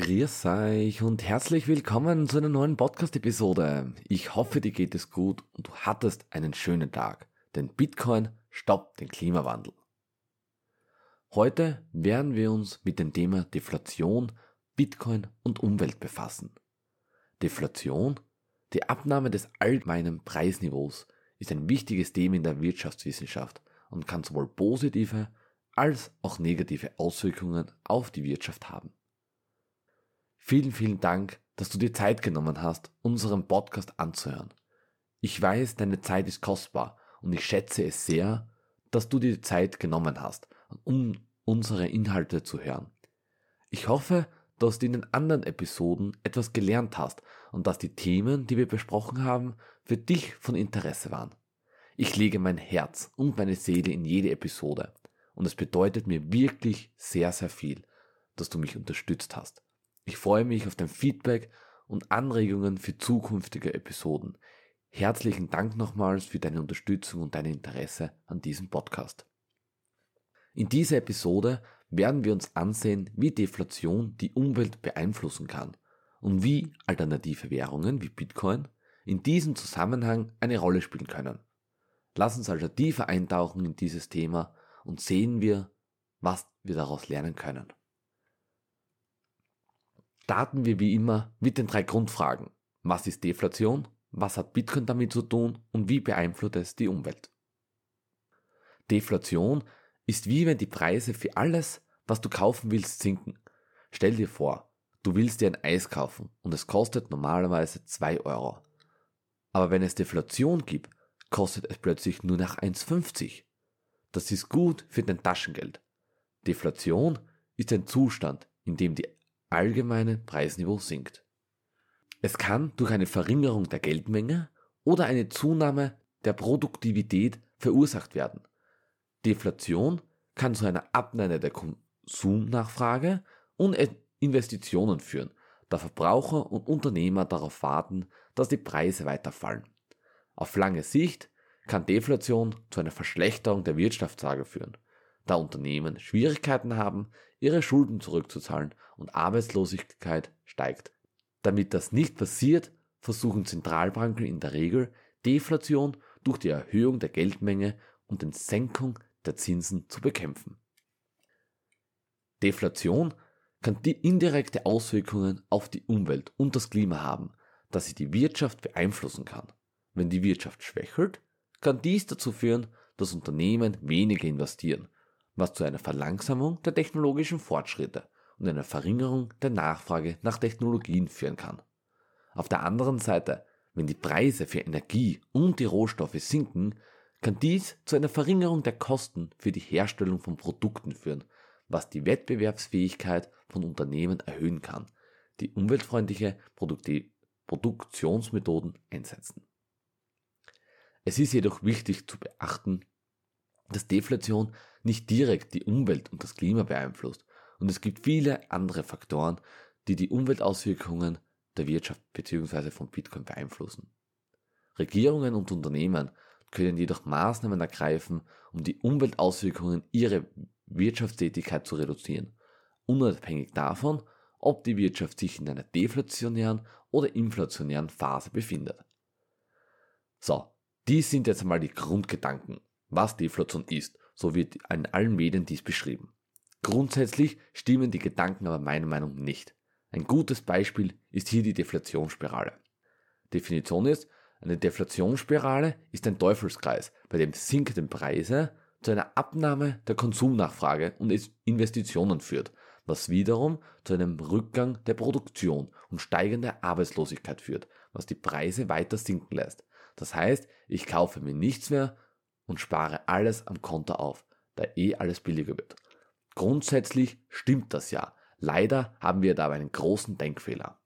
Grüß euch und herzlich willkommen zu einer neuen Podcast-Episode. Ich hoffe, dir geht es gut und du hattest einen schönen Tag, denn Bitcoin stoppt den Klimawandel. Heute werden wir uns mit dem Thema Deflation, Bitcoin und Umwelt befassen. Deflation, die Abnahme des allgemeinen Preisniveaus, ist ein wichtiges Thema in der Wirtschaftswissenschaft und kann sowohl positive als auch negative Auswirkungen auf die Wirtschaft haben. Vielen, vielen Dank, dass du dir Zeit genommen hast, unseren Podcast anzuhören. Ich weiß, deine Zeit ist kostbar und ich schätze es sehr, dass du dir Zeit genommen hast, um unsere Inhalte zu hören. Ich hoffe, dass du in den anderen Episoden etwas gelernt hast und dass die Themen, die wir besprochen haben, für dich von Interesse waren. Ich lege mein Herz und meine Seele in jede Episode und es bedeutet mir wirklich sehr, sehr viel, dass du mich unterstützt hast. Ich freue mich auf dein Feedback und Anregungen für zukünftige Episoden. Herzlichen Dank nochmals für deine Unterstützung und dein Interesse an diesem Podcast. In dieser Episode werden wir uns ansehen, wie Deflation die Umwelt beeinflussen kann und wie alternative Währungen wie Bitcoin in diesem Zusammenhang eine Rolle spielen können. Lass uns also tiefer eintauchen in dieses Thema und sehen wir, was wir daraus lernen können. Starten wir wie immer mit den drei Grundfragen. Was ist Deflation? Was hat Bitcoin damit zu tun? Und wie beeinflusst es die Umwelt? Deflation ist wie wenn die Preise für alles, was du kaufen willst, sinken. Stell dir vor, du willst dir ein Eis kaufen und es kostet normalerweise 2 Euro. Aber wenn es Deflation gibt, kostet es plötzlich nur nach 1,50. Das ist gut für dein Taschengeld. Deflation ist ein Zustand, in dem die allgemeine Preisniveau sinkt. Es kann durch eine Verringerung der Geldmenge oder eine Zunahme der Produktivität verursacht werden. Deflation kann zu einer Abnahme der Konsumnachfrage und Investitionen führen, da Verbraucher und Unternehmer darauf warten, dass die Preise weiterfallen. Auf lange Sicht kann Deflation zu einer Verschlechterung der Wirtschaftslage führen da Unternehmen Schwierigkeiten haben, ihre Schulden zurückzuzahlen und Arbeitslosigkeit steigt. Damit das nicht passiert, versuchen Zentralbanken in der Regel Deflation durch die Erhöhung der Geldmenge und den Senkung der Zinsen zu bekämpfen. Deflation kann die indirekte Auswirkungen auf die Umwelt und das Klima haben, dass sie die Wirtschaft beeinflussen kann. Wenn die Wirtschaft schwächelt, kann dies dazu führen, dass Unternehmen weniger investieren was zu einer Verlangsamung der technologischen Fortschritte und einer Verringerung der Nachfrage nach Technologien führen kann. Auf der anderen Seite, wenn die Preise für Energie und die Rohstoffe sinken, kann dies zu einer Verringerung der Kosten für die Herstellung von Produkten führen, was die Wettbewerbsfähigkeit von Unternehmen erhöhen kann, die umweltfreundliche Produktionsmethoden einsetzen. Es ist jedoch wichtig zu beachten, dass Deflation nicht direkt die Umwelt und das Klima beeinflusst und es gibt viele andere Faktoren, die die Umweltauswirkungen der Wirtschaft bzw. von Bitcoin beeinflussen. Regierungen und Unternehmen können jedoch Maßnahmen ergreifen, um die Umweltauswirkungen ihrer Wirtschaftstätigkeit zu reduzieren, unabhängig davon, ob die Wirtschaft sich in einer deflationären oder inflationären Phase befindet. So, dies sind jetzt einmal die Grundgedanken was Deflation ist, so wird in allen Medien dies beschrieben. Grundsätzlich stimmen die Gedanken aber meiner Meinung nach nicht. Ein gutes Beispiel ist hier die Deflationsspirale. Definition ist, eine Deflationsspirale ist ein Teufelskreis, bei dem sinkende Preise zu einer Abnahme der Konsumnachfrage und Investitionen führt, was wiederum zu einem Rückgang der Produktion und steigender Arbeitslosigkeit führt, was die Preise weiter sinken lässt. Das heißt, ich kaufe mir nichts mehr, und spare alles am Konto auf, da eh alles billiger wird. Grundsätzlich stimmt das ja. Leider haben wir dabei einen großen Denkfehler.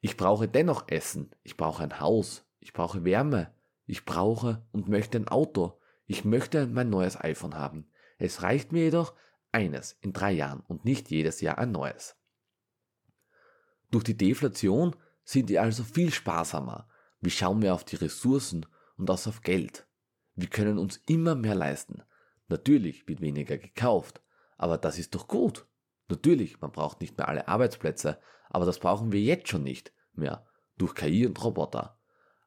Ich brauche dennoch Essen, ich brauche ein Haus, ich brauche Wärme, ich brauche und möchte ein Auto, ich möchte mein neues iPhone haben. Es reicht mir jedoch eines in drei Jahren und nicht jedes Jahr ein neues. Durch die Deflation sind wir also viel sparsamer. Wie schauen wir auf die Ressourcen und auch auf Geld? Wir können uns immer mehr leisten. Natürlich wird weniger gekauft, aber das ist doch gut. Natürlich, man braucht nicht mehr alle Arbeitsplätze, aber das brauchen wir jetzt schon nicht mehr durch KI und Roboter.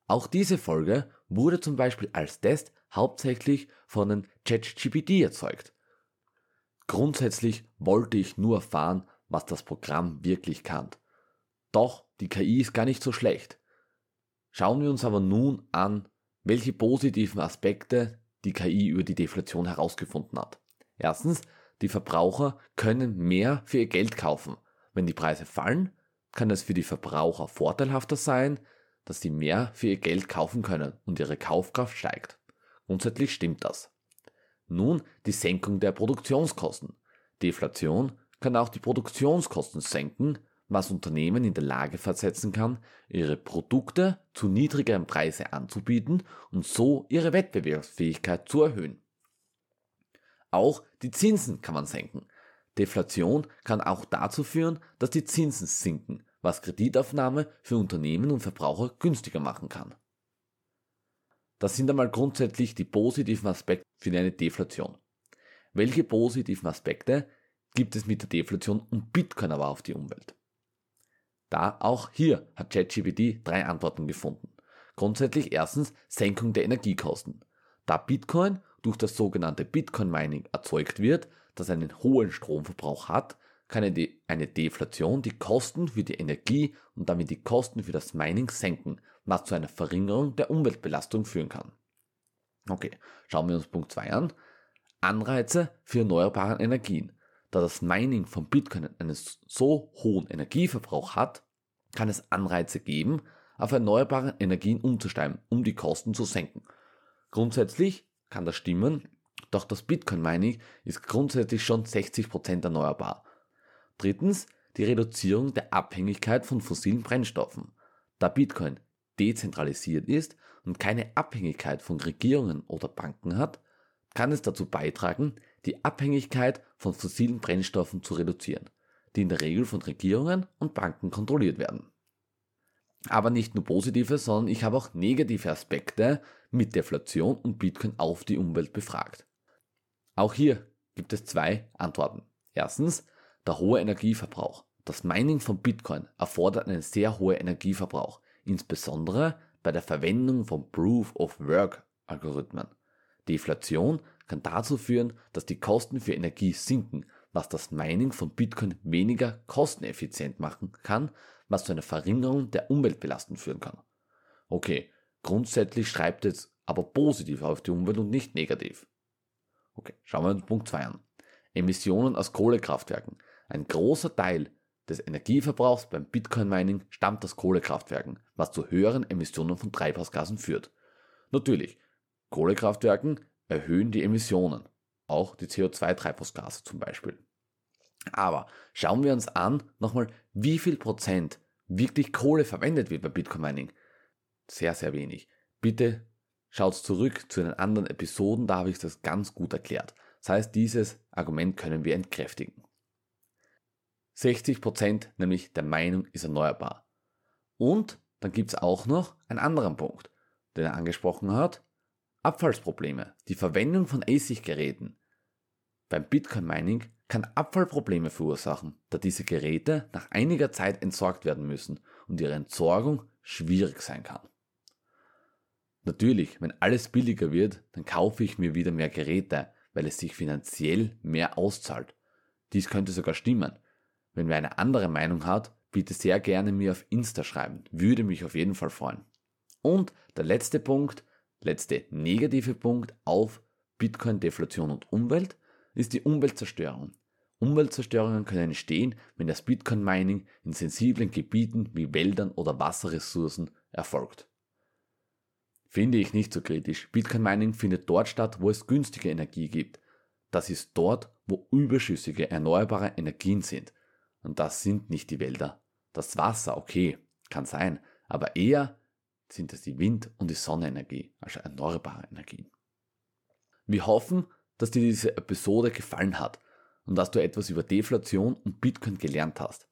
Auch diese Folge wurde zum Beispiel als Test hauptsächlich von den ChatGPT erzeugt. Grundsätzlich wollte ich nur erfahren, was das Programm wirklich kann. Doch die KI ist gar nicht so schlecht. Schauen wir uns aber nun an, welche positiven Aspekte die KI über die Deflation herausgefunden hat. Erstens, die Verbraucher können mehr für ihr Geld kaufen. Wenn die Preise fallen, kann es für die Verbraucher vorteilhafter sein, dass sie mehr für ihr Geld kaufen können und ihre Kaufkraft steigt. Grundsätzlich stimmt das. Nun die Senkung der Produktionskosten. Deflation kann auch die Produktionskosten senken, was Unternehmen in der Lage versetzen kann, ihre Produkte zu niedrigeren Preisen anzubieten und so ihre Wettbewerbsfähigkeit zu erhöhen. Auch die Zinsen kann man senken. Deflation kann auch dazu führen, dass die Zinsen sinken, was Kreditaufnahme für Unternehmen und Verbraucher günstiger machen kann. Das sind einmal grundsätzlich die positiven Aspekte für eine Deflation. Welche positiven Aspekte gibt es mit der Deflation und Bitcoin aber auf die Umwelt? Da auch hier hat ChatGPT drei Antworten gefunden. Grundsätzlich erstens Senkung der Energiekosten. Da Bitcoin durch das sogenannte Bitcoin Mining erzeugt wird, das einen hohen Stromverbrauch hat, kann eine Deflation die Kosten für die Energie und damit die Kosten für das Mining senken, was zu einer Verringerung der Umweltbelastung führen kann. Okay, schauen wir uns Punkt 2 an. Anreize für erneuerbare Energien. Da das Mining von Bitcoin einen so hohen Energieverbrauch hat, kann es Anreize geben, auf erneuerbare Energien umzusteigen, um die Kosten zu senken. Grundsätzlich kann das stimmen, doch das Bitcoin Mining ist grundsätzlich schon 60% erneuerbar. Drittens die Reduzierung der Abhängigkeit von fossilen Brennstoffen. Da Bitcoin dezentralisiert ist und keine Abhängigkeit von Regierungen oder Banken hat, kann es dazu beitragen, die Abhängigkeit von fossilen Brennstoffen zu reduzieren, die in der Regel von Regierungen und Banken kontrolliert werden. Aber nicht nur positive, sondern ich habe auch negative Aspekte mit Deflation und Bitcoin auf die Umwelt befragt. Auch hier gibt es zwei Antworten. Erstens, der hohe Energieverbrauch. Das Mining von Bitcoin erfordert einen sehr hohen Energieverbrauch, insbesondere bei der Verwendung von Proof of Work Algorithmen. Deflation kann dazu führen, dass die Kosten für Energie sinken, was das Mining von Bitcoin weniger kosteneffizient machen kann, was zu einer Verringerung der Umweltbelastung führen kann. Okay, grundsätzlich schreibt es aber positiv auf die Umwelt und nicht negativ. Okay, schauen wir uns Punkt 2 an. Emissionen aus Kohlekraftwerken. Ein großer Teil des Energieverbrauchs beim Bitcoin-Mining stammt aus Kohlekraftwerken, was zu höheren Emissionen von Treibhausgasen führt. Natürlich, Kohlekraftwerken erhöhen die Emissionen, auch die CO2-Treibhausgase zum Beispiel. Aber schauen wir uns an nochmal, wie viel Prozent wirklich Kohle verwendet wird bei Bitcoin Mining. Sehr, sehr wenig. Bitte schaut zurück zu den anderen Episoden, da habe ich das ganz gut erklärt. Das heißt, dieses Argument können wir entkräftigen. 60% nämlich der Meinung ist erneuerbar. Und dann gibt es auch noch einen anderen Punkt, den er angesprochen hat. Abfallsprobleme. Die Verwendung von ASIC-Geräten beim Bitcoin-Mining kann Abfallprobleme verursachen, da diese Geräte nach einiger Zeit entsorgt werden müssen und ihre Entsorgung schwierig sein kann. Natürlich, wenn alles billiger wird, dann kaufe ich mir wieder mehr Geräte, weil es sich finanziell mehr auszahlt. Dies könnte sogar stimmen, wenn wer eine andere Meinung hat, bitte sehr gerne mir auf Insta schreiben. Würde mich auf jeden Fall freuen. Und der letzte Punkt, letzte negative Punkt auf Bitcoin, Deflation und Umwelt ist die Umweltzerstörung. Umweltzerstörungen können entstehen, wenn das Bitcoin-Mining in sensiblen Gebieten wie Wäldern oder Wasserressourcen erfolgt. Finde ich nicht so kritisch. Bitcoin-Mining findet dort statt, wo es günstige Energie gibt. Das ist dort, wo überschüssige erneuerbare Energien sind. Und das sind nicht die Wälder. Das Wasser, okay, kann sein, aber eher sind es die Wind- und die Sonnenenergie, also erneuerbare Energien. Wir hoffen, dass dir diese Episode gefallen hat und dass du etwas über Deflation und Bitcoin gelernt hast.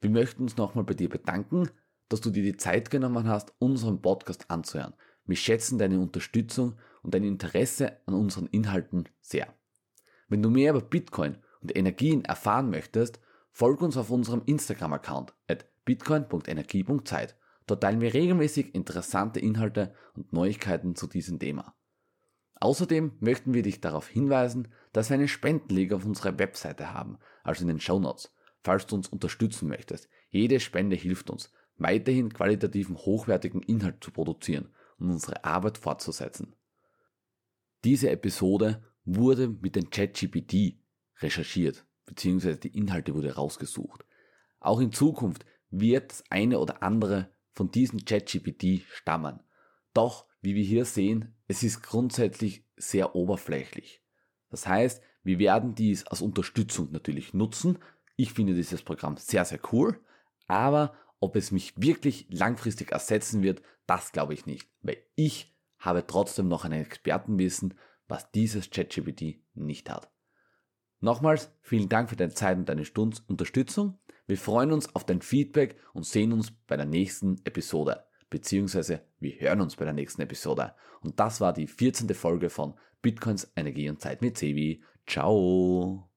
Wir möchten uns nochmal bei dir bedanken, dass du dir die Zeit genommen hast, unseren Podcast anzuhören. Wir schätzen deine Unterstützung und dein Interesse an unseren Inhalten sehr. Wenn du mehr über Bitcoin und Energien erfahren möchtest Folg uns auf unserem Instagram-Account at bitcoin.energie.zeit. Dort teilen wir regelmäßig interessante Inhalte und Neuigkeiten zu diesem Thema. Außerdem möchten wir dich darauf hinweisen, dass wir einen Spendenlink auf unserer Webseite haben, also in den Show Notes, falls du uns unterstützen möchtest. Jede Spende hilft uns, weiterhin qualitativen, hochwertigen Inhalt zu produzieren und unsere Arbeit fortzusetzen. Diese Episode wurde mit dem ChatGPT recherchiert, beziehungsweise die Inhalte wurde rausgesucht. Auch in Zukunft wird das eine oder andere von diesem ChatGPT stammen. Doch, wie wir hier sehen, es ist grundsätzlich sehr oberflächlich. Das heißt, wir werden dies als Unterstützung natürlich nutzen. Ich finde dieses Programm sehr, sehr cool, aber ob es mich wirklich langfristig ersetzen wird, das glaube ich nicht, weil ich habe trotzdem noch ein Expertenwissen, was dieses ChatGPT nicht hat. Nochmals vielen Dank für deine Zeit und deine Stunde Unterstützung. Wir freuen uns auf dein Feedback und sehen uns bei der nächsten Episode. Beziehungsweise wir hören uns bei der nächsten Episode. Und das war die 14. Folge von Bitcoins Energie und Zeit mit Sevi. Ciao!